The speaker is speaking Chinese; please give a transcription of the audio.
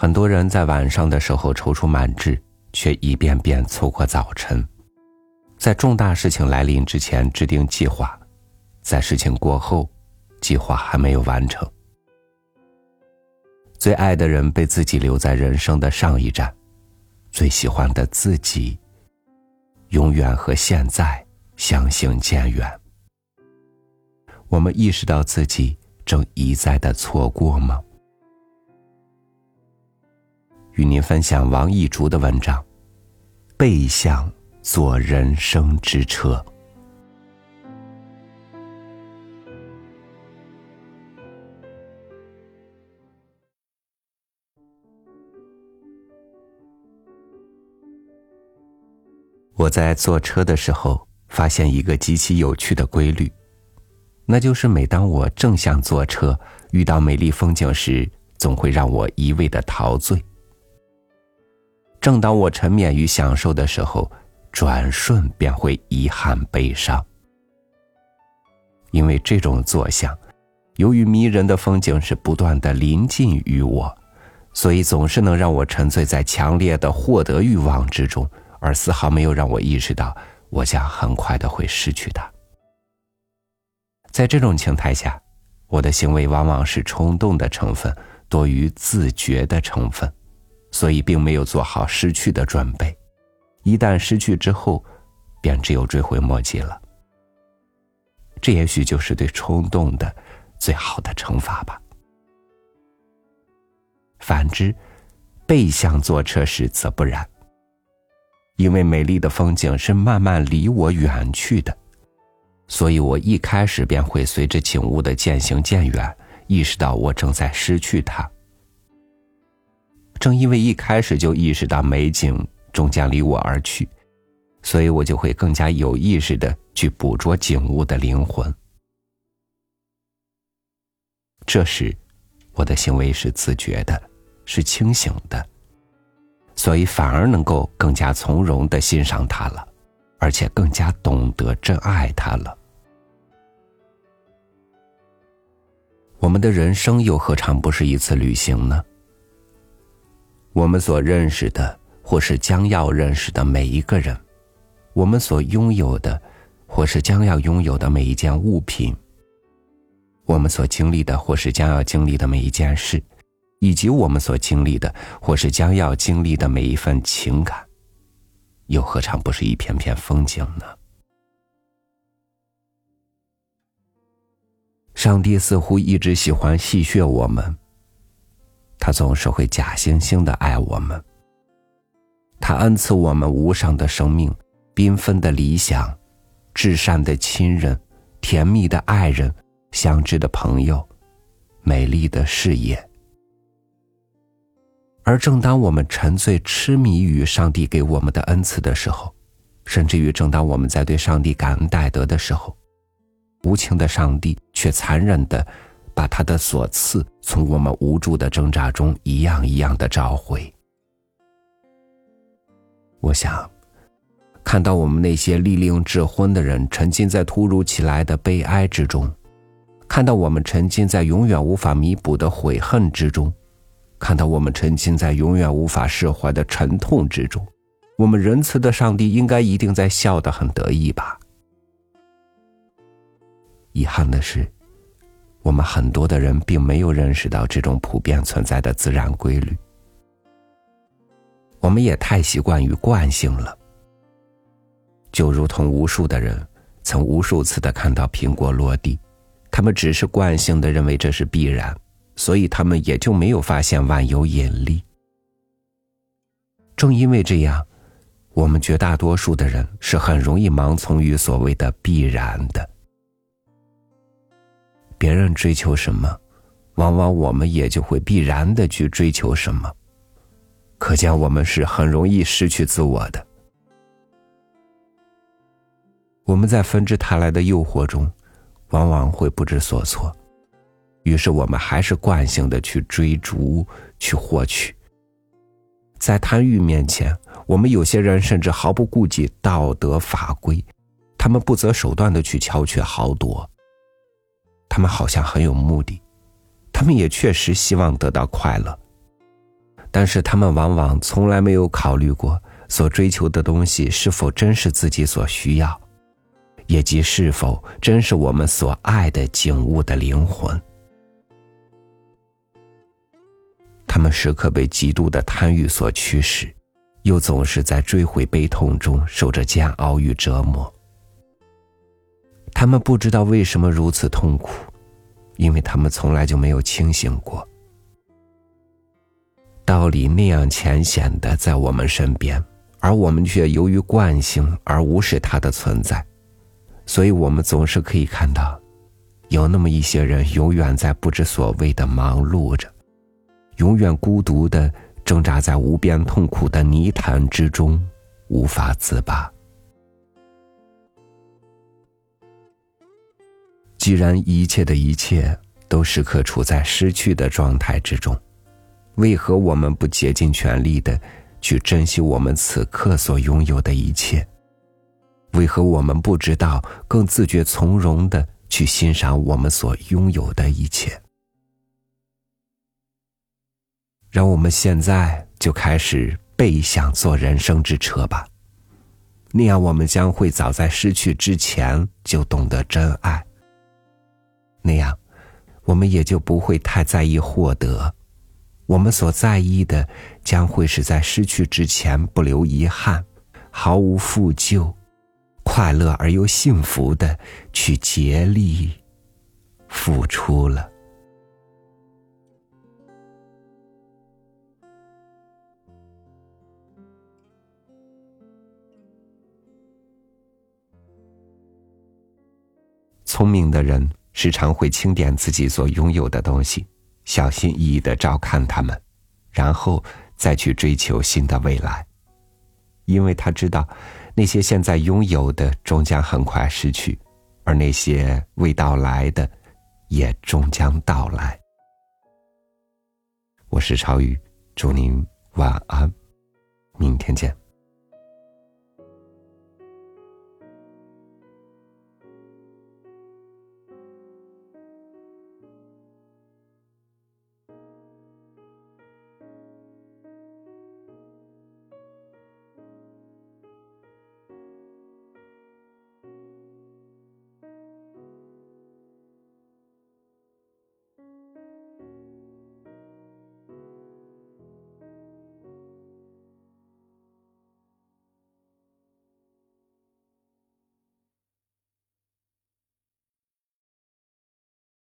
很多人在晚上的时候踌躇满志，却一遍遍错过早晨。在重大事情来临之前制定计划，在事情过后，计划还没有完成。最爱的人被自己留在人生的上一站，最喜欢的自己，永远和现在相行渐远。我们意识到自己正一再的错过吗？与您分享王一竹的文章，《背向坐人生之车》。我在坐车的时候，发现一个极其有趣的规律，那就是每当我正向坐车，遇到美丽风景时，总会让我一味的陶醉。正当我沉湎于享受的时候，转瞬便会遗憾悲伤。因为这种坐向，由于迷人的风景是不断的临近于我，所以总是能让我沉醉在强烈的获得欲望之中，而丝毫没有让我意识到我将很快的会失去它。在这种情态下，我的行为往往是冲动的成分多于自觉的成分。所以，并没有做好失去的准备，一旦失去之后，便只有追悔莫及了。这也许就是对冲动的最好的惩罚吧。反之，背向坐车时则不然，因为美丽的风景是慢慢离我远去的，所以我一开始便会随着景物的渐行渐远，意识到我正在失去它。正因为一开始就意识到美景终将离我而去，所以我就会更加有意识的去捕捉景物的灵魂。这时，我的行为是自觉的，是清醒的，所以反而能够更加从容的欣赏它了，而且更加懂得珍爱它了。我们的人生又何尝不是一次旅行呢？我们所认识的，或是将要认识的每一个人；我们所拥有的，或是将要拥有的每一件物品；我们所经历的，或是将要经历的每一件事；以及我们所经历的，或是将要经历的每一份情感，又何尝不是一片片风景呢？上帝似乎一直喜欢戏谑我们。他总是会假惺惺的爱我们。他恩赐我们无上的生命、缤纷的理想、至善的亲人、甜蜜的爱人、相知的朋友、美丽的事业。而正当我们沉醉痴迷于上帝给我们的恩赐的时候，甚至于正当我们在对上帝感恩戴德的时候，无情的上帝却残忍的。把他的所赐从我们无助的挣扎中一样一样的召回。我想，看到我们那些利令智昏的人沉浸在突如其来的悲哀之中，看到我们沉浸在永远无法弥补的悔恨之中，看到我们沉浸在永远无法释怀的沉痛之中，我们仁慈的上帝应该一定在笑得很得意吧？遗憾的是。们很多的人并没有认识到这种普遍存在的自然规律，我们也太习惯于惯性了。就如同无数的人曾无数次的看到苹果落地，他们只是惯性的认为这是必然，所以他们也就没有发现万有引力。正因为这样，我们绝大多数的人是很容易盲从于所谓的必然的。别人追求什么，往往我们也就会必然的去追求什么。可见我们是很容易失去自我的。我们在纷至沓来的诱惑中，往往会不知所措，于是我们还是惯性的去追逐、去获取。在贪欲面前，我们有些人甚至毫不顾及道德法规，他们不择手段的去巧取豪夺。他们好像很有目的，他们也确实希望得到快乐，但是他们往往从来没有考虑过所追求的东西是否真是自己所需要，也即是否真是我们所爱的景物的灵魂。他们时刻被极度的贪欲所驱使，又总是在追悔悲痛中受着煎熬与折磨。他们不知道为什么如此痛苦，因为他们从来就没有清醒过。道理那样浅显的在我们身边，而我们却由于惯性而无视它的存在，所以我们总是可以看到，有那么一些人永远在不知所谓的忙碌着，永远孤独的挣扎在无边痛苦的泥潭之中，无法自拔。既然一切的一切都时刻处在失去的状态之中。为何我们不竭尽全力的去珍惜我们此刻所拥有的一切？为何我们不知道更自觉从容的去欣赏我们所拥有的一切？让我们现在就开始背向坐人生之车吧，那样我们将会早在失去之前就懂得真爱。那样，我们也就不会太在意获得。我们所在意的，将会是在失去之前不留遗憾，毫无负疚，快乐而又幸福的去竭力付出了。聪明的人时常会清点自己所拥有的东西。小心翼翼的照看他们，然后再去追求新的未来。因为他知道，那些现在拥有的终将很快失去，而那些未到来的，也终将到来。我是超宇，祝您晚安，明天见。